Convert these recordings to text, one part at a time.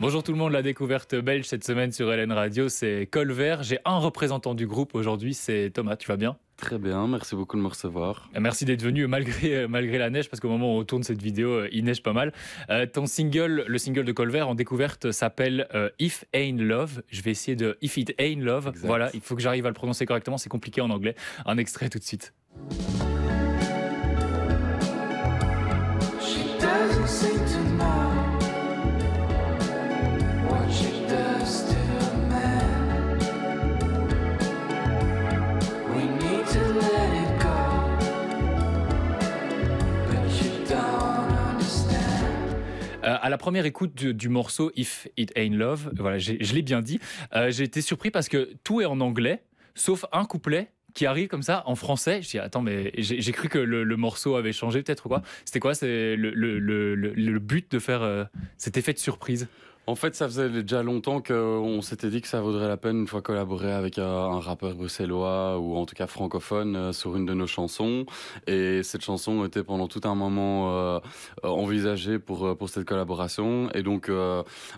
Bonjour tout le monde, la découverte belge cette semaine sur LN Radio, c'est Colvert. J'ai un représentant du groupe aujourd'hui, c'est Thomas, tu vas bien? Très bien, merci beaucoup de me recevoir. Merci d'être venu malgré, malgré la neige, parce qu'au moment où on tourne cette vidéo, euh, il neige pas mal. Euh, ton single, le single de Colvert en découverte s'appelle euh, If Ain't Love. Je vais essayer de If It Ain't Love. Voilà, il faut que j'arrive à le prononcer correctement, c'est compliqué en anglais. Un extrait tout de suite. À la première écoute du, morceau If It Ain't Love, voilà, je l'ai bien dit, euh, j'ai été surpris parce que tout est en anglais, sauf un couplet qui arrive comme ça en français. Je dis attends mais j'ai cru que le, morceau avait changé peut-être quoi. C'était quoi? Le, but de faire euh, cet effet de surprise? En fait, ça faisait déjà longtemps qu'on s'était dit que ça vaudrait la peine une fois collaborer avec un, rappeur bruxellois ou en tout cas francophone euh, sur une de nos chansons. Et cette chanson était pendant tout un moment euh, envisagée pour euh, pour cette collaboration. Et donc,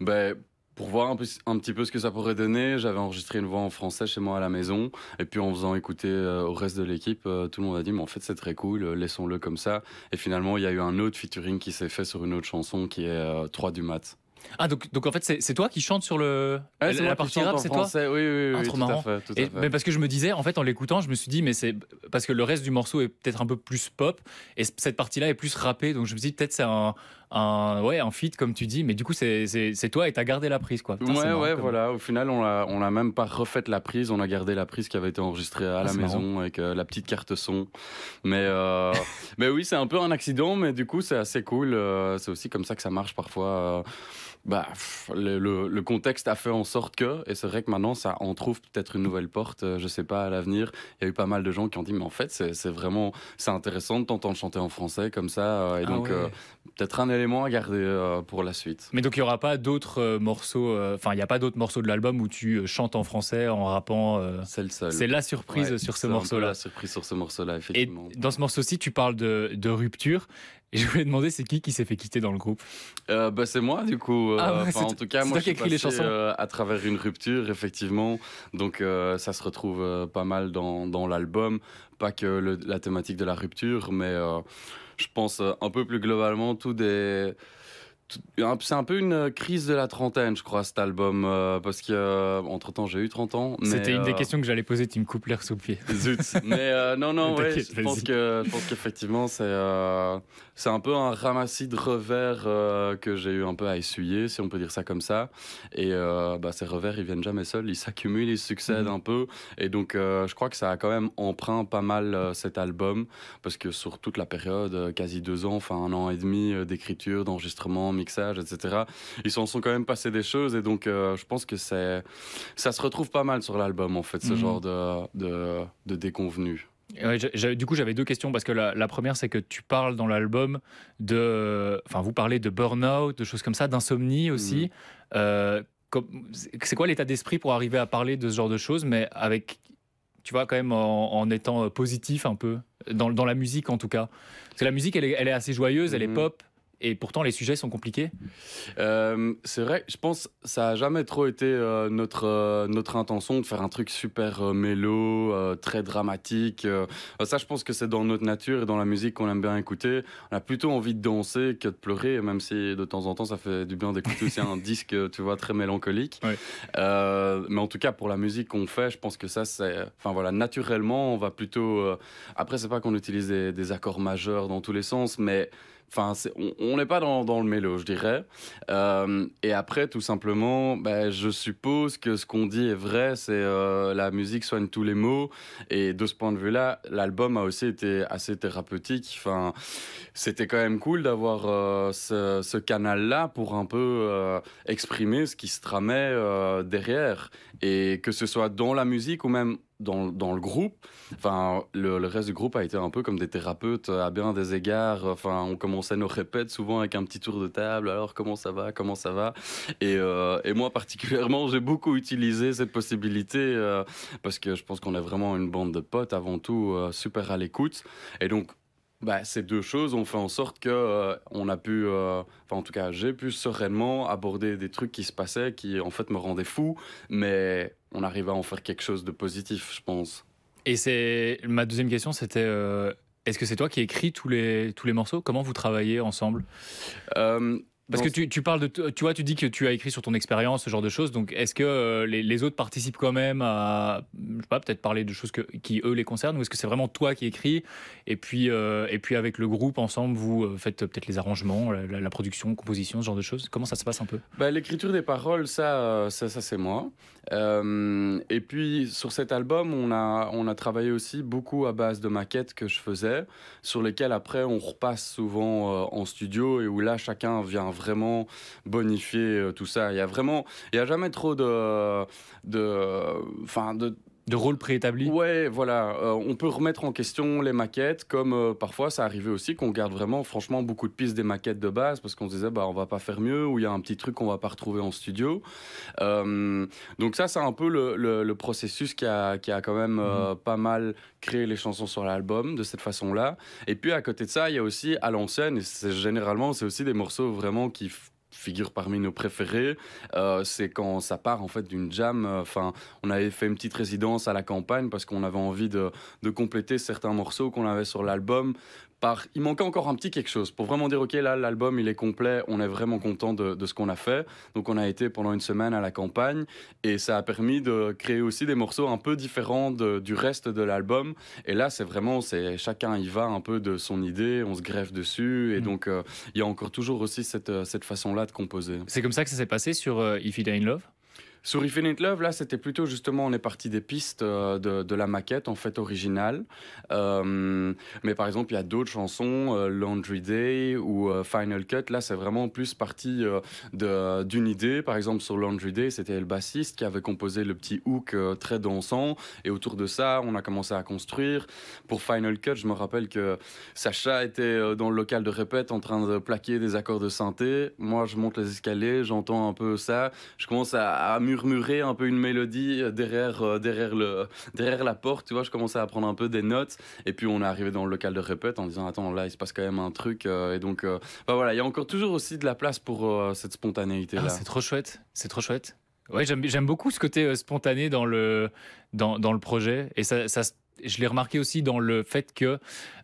ben pour voir un, petit peu ce que ça pourrait donner, j'avais enregistré une voix en français chez moi à la maison. Et puis en faisant écouter au reste de l'équipe, tout le monde a dit, mais en fait c'est très cool, laissons-le comme ça. Et finalement, il y a eu un autre featuring qui s'est fait sur une autre chanson qui est 3 du mat. Ah donc, donc en fait c'est toi qui chante sur le la partie rap c'est toi? Oui oui oui, ah, tout, À fait, tout à fait. Mais parce que je me disais en fait en l'écoutant je me suis dit mais c'est parce que le reste du morceau est peut-être un peu plus pop et cette partie là est plus rappée donc je me suis dit peut-être c'est un, un ouais un feat comme tu dis mais du coup c'est toi et t'as gardé la prise quoi. ouais ouais voilà. Au final on a on même pas refait la prise. On a gardé la prise qui avait été enregistrée à ah, la maison avec euh, la petite carte son. Mais euh, mais oui c'est un peu un accident mais du coup c'est assez cool euh, c'est aussi comme ça que ça marche parfois bah, le, le, contexte a fait en sorte que, et c'est vrai que maintenant, ça en trouve peut-être une nouvelle porte, je sais pas, à l'avenir. Il y a eu pas mal de gens qui ont dit, mais en fait, c'est vraiment, c'est intéressant de t'entendre chanter en français comme ça, ah euh, peut-être un élément à garder pour la suite. Mais donc, il y aura pas d'autres morceaux, enfin, il n'y a pas d'autres morceaux de l'album où tu chantes en français en rappant. c'est le seul. C'est la surprise sur ce morceau-là. La surprise sur ce morceau-là, effectivement. Et dans ce morceau-ci, tu parles de, de rupture. Et je voulais demander, c'est qui qui s'est fait quitter dans le groupe? Euh, bah, C'est moi, du coup. Euh, ah en tout cas, moi, je suis les chansons. Euh, à travers une rupture, effectivement. Donc, euh, ça se retrouve euh, pas mal dans, dans l'album. Pas que le, la thématique de la rupture, mais je pense un peu plus globalement, tout des c'est un peu une crise de la trentaine, je crois, cet album, euh, parce que euh, entre temps j'ai eu 30 ans. C'était une des euh, questions que j'allais poser, tu me coupes l'air sous le pied. Zut. mais non, non, ouais, je pense que je pense qu'effectivement c'est c'est un peu un ramassis de revers que j'ai eu un peu à essuyer, si on peut dire ça comme ça. Et bah, ces revers, ils viennent jamais seuls, ils s'accumulent, ils succèdent mhm. un peu. Et donc je crois que ça a quand même emprunt pas mal cet album, parce que sur toute la période, quasi deux ans, enfin un an et demi d'écriture, d'enregistrement mixage, etc. Ils s'en sont quand même passé des choses et donc euh, je pense que c'est ça se retrouve pas mal sur l'album en fait, ce mhm. genre de, de, de déconvenu. du coup, j'avais deux questions parce que la, première, c'est que tu parles dans l'album de, enfin, vous parlez de burn-out, de choses comme ça, d'insomnie aussi. Mhm. Euh, c'est quoi l'état d'esprit pour arriver à parler de ce genre de choses, mais avec, tu vois, quand même en, étant positif un peu dans, dans, la musique en tout cas? Parce que la musique, elle est, elle est assez joyeuse, elle est mhm. pop, et pourtant les sujets sont compliqués euh, C'est vrai, je pense que ça a jamais trop été euh, notre, euh, notre intention de faire un truc super mélo, très dramatique. ça, je pense que c'est dans notre nature et dans la musique qu'on aime bien écouter. On a plutôt envie de danser que de pleurer, même si de temps en temps ça fait du bien d'écouter aussi un disque, tu vois, très mélancolique. Mais en tout cas, pour la musique qu'on fait, je pense que ça, c'est... Enfin voilà, naturellement, on va plutôt... Après, c'est pas qu'on utilise des, des accords majeurs dans tous les sens, mais Enfin, on n'est pas dans, le mélo, je dirais. Euh, et après, tout simplement, ben, je suppose que ce qu'on dit est vrai, c'est euh, la musique soigne tous les mots. Et de ce point de vue-là, l'album a aussi été assez thérapeutique. Enfin, c'était quand même cool d'avoir euh, ce, ce canal-là pour un peu euh, exprimer ce qui se tramait derrière. Et que ce soit dans la musique ou même dans, dans le groupe, enfin, le, reste du groupe a été un peu comme des thérapeutes à bien des égards. Enfin, on commençait nos répètes souvent avec un petit tour de table. Alors, comment ça va? Comment ça va? Et, euh, et moi, particulièrement, j'ai beaucoup utilisé cette possibilité euh, parce que je pense qu'on est vraiment une bande de potes avant tout, euh, super à l'écoute. Et donc, bah, ces deux choses ont fait en sorte que euh, on a pu, euh, enfin en tout cas j'ai pu sereinement aborder des trucs qui se passaient, qui en fait me rendaient fou, mais on arrive à en faire quelque chose de positif, je pense. Et c'est ma deuxième question, c'était euh, est-ce que c'est toi qui écris tous les tous les morceaux? Comment vous travaillez ensemble? Parce que tu, tu, parles de, tu vois, tu dis que tu as écrit sur ton expérience, ce genre de choses. Donc, est-ce que euh, les, les, autres participent quand même à, je sais pas, peut-être parler de choses que, qui eux les concernent, ou est-ce que c'est vraiment toi qui écris? Et puis euh, et puis avec le groupe ensemble, vous euh, faites peut-être les arrangements, la, la, production, composition, ce genre de choses. Comment ça se passe un peu? Bah, L'écriture des paroles, ça, ça, ça c'est moi. et puis sur cet album, on a on a travaillé aussi beaucoup à base de maquettes que je faisais, sur lesquelles après on repasse souvent en studio et où là chacun vient vraiment bonifier euh, tout ça. Il y a vraiment, il y a jamais trop de, de, enfin de de rôle préétabli Ouais, voilà. Euh, on peut remettre en question les maquettes, comme euh, parfois ça arrivait aussi qu'on garde vraiment, franchement, beaucoup de pistes des maquettes de base parce qu'on se disait, bah, on va pas faire mieux ou il y a un petit truc qu'on va pas retrouver en studio. donc, ça, c'est un peu le, le, processus qui a, qui a quand même mhm. pas mal créé les chansons sur l'album de cette façon-là. Et puis, à côté de ça, il y a aussi à l'ancienne, et généralement, c'est aussi des morceaux vraiment qui figure parmi nos préférés. Euh, c'est quand ça part en fait d'une jam. Enfin, on avait fait une petite résidence à la campagne parce qu'on avait envie de, de compléter certains morceaux qu'on avait sur l'album il manquait encore un petit quelque chose pour vraiment dire ok là l'album il est complet, on est vraiment content de, de ce qu'on a fait. Donc on a été pendant une semaine à la campagne et ça a permis de créer aussi des morceaux un peu différents du reste de l'album. Et là c'est vraiment c'est chacun y va un peu de son idée, on se greffe dessus et mm. donc euh, il y a encore toujours aussi cette, cette façon là C'est comme ça que ça s'est passé sur euh, If You Die in Love? Sur Infinite Love, là, c'était plutôt justement, on est parti des pistes euh, de, la maquette, en fait, originale. Euh, mais par exemple, il y a d'autres chansons, euh, Laundry Day ou Final Cut. Là, c'est vraiment plus parti d'une idée. Par exemple, sur Laundry Day, c'était le bassiste qui avait composé le petit hook très dansant. Et autour de ça, on a commencé à construire. Pour Final Cut, je me rappelle que Sacha était dans le local de répète en train de plaquer des accords de synthé. Moi, je monte les escaliers, j'entends un peu ça. Je commence à, à murmurer un peu une mélodie euh, derrière, euh, derrière, le, derrière la porte, tu vois, je commençais à prendre un peu des notes, et puis on est arrivé dans le local de répète en disant, attends, là, il se passe quand même un truc, euh, et donc, bah voilà, il y a encore toujours aussi de la place pour cette spontanéité-là. Ah, c'est trop chouette, c'est trop chouette. Ouais, j'aime beaucoup ce côté spontané dans le, dans, dans le projet, et ça, ça je l'ai remarqué aussi dans le fait que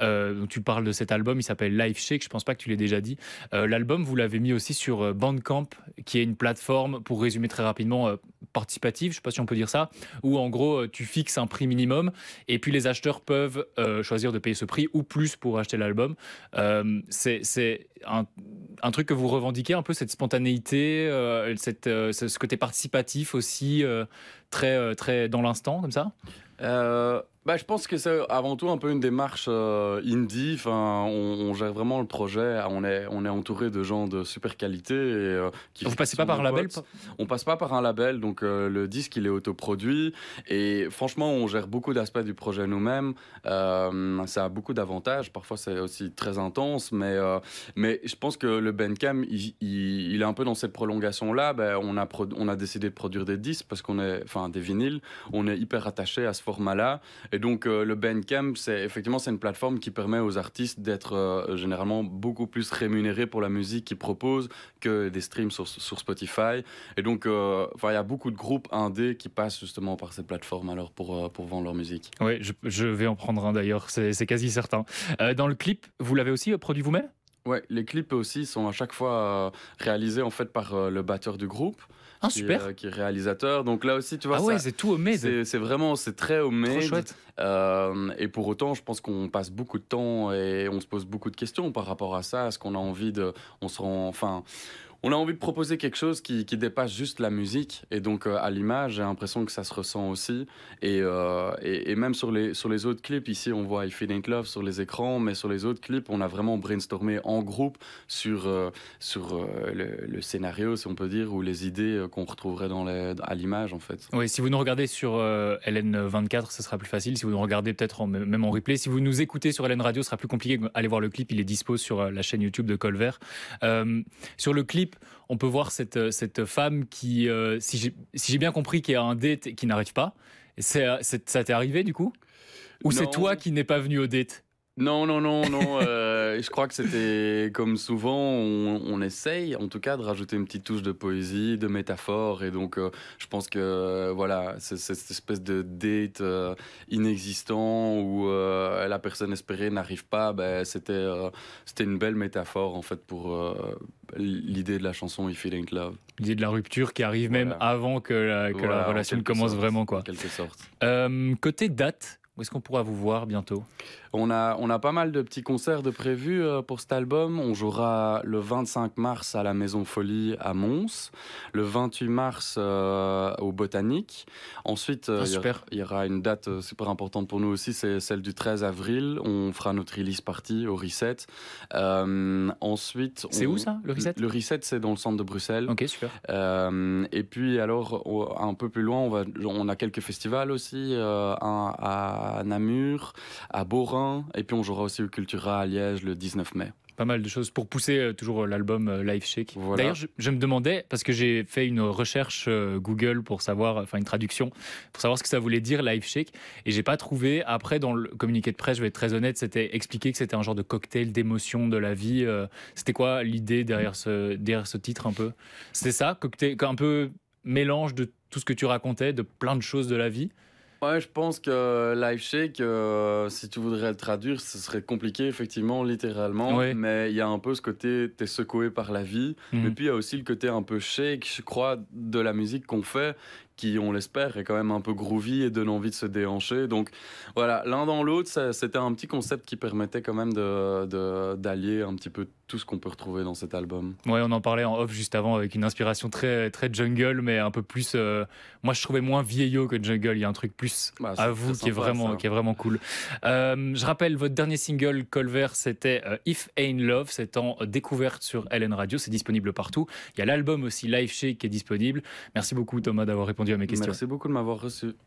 euh, tu parles de cet album, il s'appelle Live Shake, je pense pas que tu l'aies déjà dit. Euh, l'album, vous l'avez mis aussi sur euh, Bandcamp, qui est une plateforme, pour résumer très rapidement, participative, je sais pas si on peut dire ça, où en gros tu fixes un prix minimum et puis les acheteurs peuvent choisir de payer ce prix ou plus pour acheter l'album. c'est un, truc que vous revendiquez un peu, cette spontanéité, ce côté participatif aussi, très, très dans l'instant, comme ça? Bah, je pense que c'est avant tout un peu une démarche indie. Enfin, on, gère vraiment le projet. On est, on est entouré de gens de super qualité. Et, euh, qui Vous passez pas par un label On passe pas par un label. Donc euh, le disque, il est autoproduit. Et franchement, on gère beaucoup d'aspects du projet nous-mêmes. ça a beaucoup d'avantages. Parfois, c'est aussi très intense. Mais, mais je pense que le Bandcamp, il, il, est un peu dans cette prolongation-là. Ben, on, a on a décidé de produire des disques parce qu'on est, enfin, des vinyles. On est hyper attaché à ce format-là. Et donc euh, le Bandcamp, c'est effectivement c'est une plateforme qui permet aux artistes d'être euh, généralement beaucoup plus rémunérés pour la musique qu'ils proposent que des streams sur, Spotify. Et donc euh, il y a beaucoup de groupes indés qui passent justement par cette plateforme alors pour, pour vendre leur musique. Oui, je, je vais en prendre un d'ailleurs, c'est quasi certain. dans le clip, vous l'avez aussi produit vous-même? Ouais, les clips aussi sont à chaque fois réalisés en fait par le batteur du groupe. Ah, super. Euh, qui, est réalisateur. Donc là aussi, tu vois. Ah ouais, c'est tout homemade. C'est vraiment, c'est très homemade. Trop chouette. Euh, et pour autant, je pense qu'on passe beaucoup de temps et on se pose beaucoup de questions par rapport à ça. Est-ce qu'on a envie de. On se rend. Enfin on a envie de proposer quelque chose qui, dépasse juste la musique. Et donc, euh, à l'image, j'ai l'impression que ça se ressent aussi. Euh, et, et, même sur les, autres clips, ici, on voit I Feel Love sur les écrans, mais sur les autres clips, on a vraiment brainstormé en groupe sur, euh, le, scénario, si on peut dire, ou les idées qu'on retrouverait dans à l'image, en fait. Oui, si vous nous regardez sur LN24, ce sera plus facile. Si vous nous regardez peut-être même en replay, si vous nous écoutez sur LN Radio, ce sera plus compliqué. Allez voir le clip, il est dispo sur la chaîne YouTube de Colvert. sur le clip, on peut voir cette, euh, cette femme qui, euh, si j'ai bien compris, qui a un date et qui n'arrive pas. C'est, ça t'est arrivé du coup? Ou c'est toi qui n'es pas venu au date? Non, non, non, non. euh, je crois que c'était comme souvent, on, on essaye en tout cas de rajouter une petite touche de poésie, de métaphore. Et donc, euh, je pense que euh, voilà, c'est cette espèce de date inexistant où la personne espérée n'arrive pas, ben, c'était c'était une belle métaphore en fait pour l'idée de la chanson If It Ain't Love. L'idée de la rupture qui arrive même avant que la, que Voilà, la en relation ne commence sorte, vraiment. Quoi. En quelque sorte. Côté date, où est-ce qu'on pourra vous voir bientôt? On a, on a pas mal de petits concerts de prévus euh, pour cet album. On jouera le 25 mars à la Maison Folie à Mons, le 28 mars euh, au Botanique. Ensuite, euh, Ah, il y aura- une date super importante pour nous aussi, c'est celle du 13 avril. On fera notre release party au Reset. Euh, ensuite, C'est on- où ça, le Reset? Le Reset, c'est dans le centre de Bruxelles. Ok, super. Euh, et puis alors un peu plus loin, on, va, on a quelques festivals aussi, un à Namur, à Borin, et puis on jouera aussi au Cultura à Liège le 19 mai. Pas mal de choses pour pousser euh, toujours l'album euh, Live Shake. Voilà. D'ailleurs, je, je me demandais, parce que j'ai fait une recherche euh, Google pour savoir, enfin une traduction, pour savoir ce que ça voulait dire Live Shake, et j'ai pas trouvé. Après, dans le communiqué de presse, je vais être très honnête, c'était expliqué que c'était un genre de cocktail d'émotions de la vie. euh, c'était quoi l'idée derrière ce, derrière ce titre un peu? C'était ça, cocktail, un peu mélange de tout ce que tu racontais, de plein de choses de la vie? Ouais, je pense que Live Shake, euh, si tu voudrais le traduire, ce serait compliqué, effectivement, littéralement. Mais il y a un peu ce côté, t'es secoué par la vie. Mhm. Et puis il y a aussi le côté un peu shake, je crois, de la musique qu'on fait, qui, on l'espère, est quand même un peu groovy et donne envie de se déhancher. Donc voilà, l'un dans l'autre, c'était un petit concept qui permettait quand même de- de- d'allier un petit peu tout ce qu'on peut retrouver dans cet album. Ouais, on en parlait en off juste avant avec une inspiration très, très jungle, mais un peu plus. euh, moi, je trouvais moins vieillot que jungle. Il y a un truc plus Bah, à vous qui est, vraiment, ça. qui est vraiment cool. Euh, je rappelle, votre dernier single, Colver, c'était euh, If Ain't Love. C'est en découverte sur LN Radio. C'est disponible partout. Il y a l'album aussi, Live Shake, qui est disponible. Merci beaucoup, Thomas, d'avoir répondu à mes questions. Merci beaucoup de m'avoir reçu.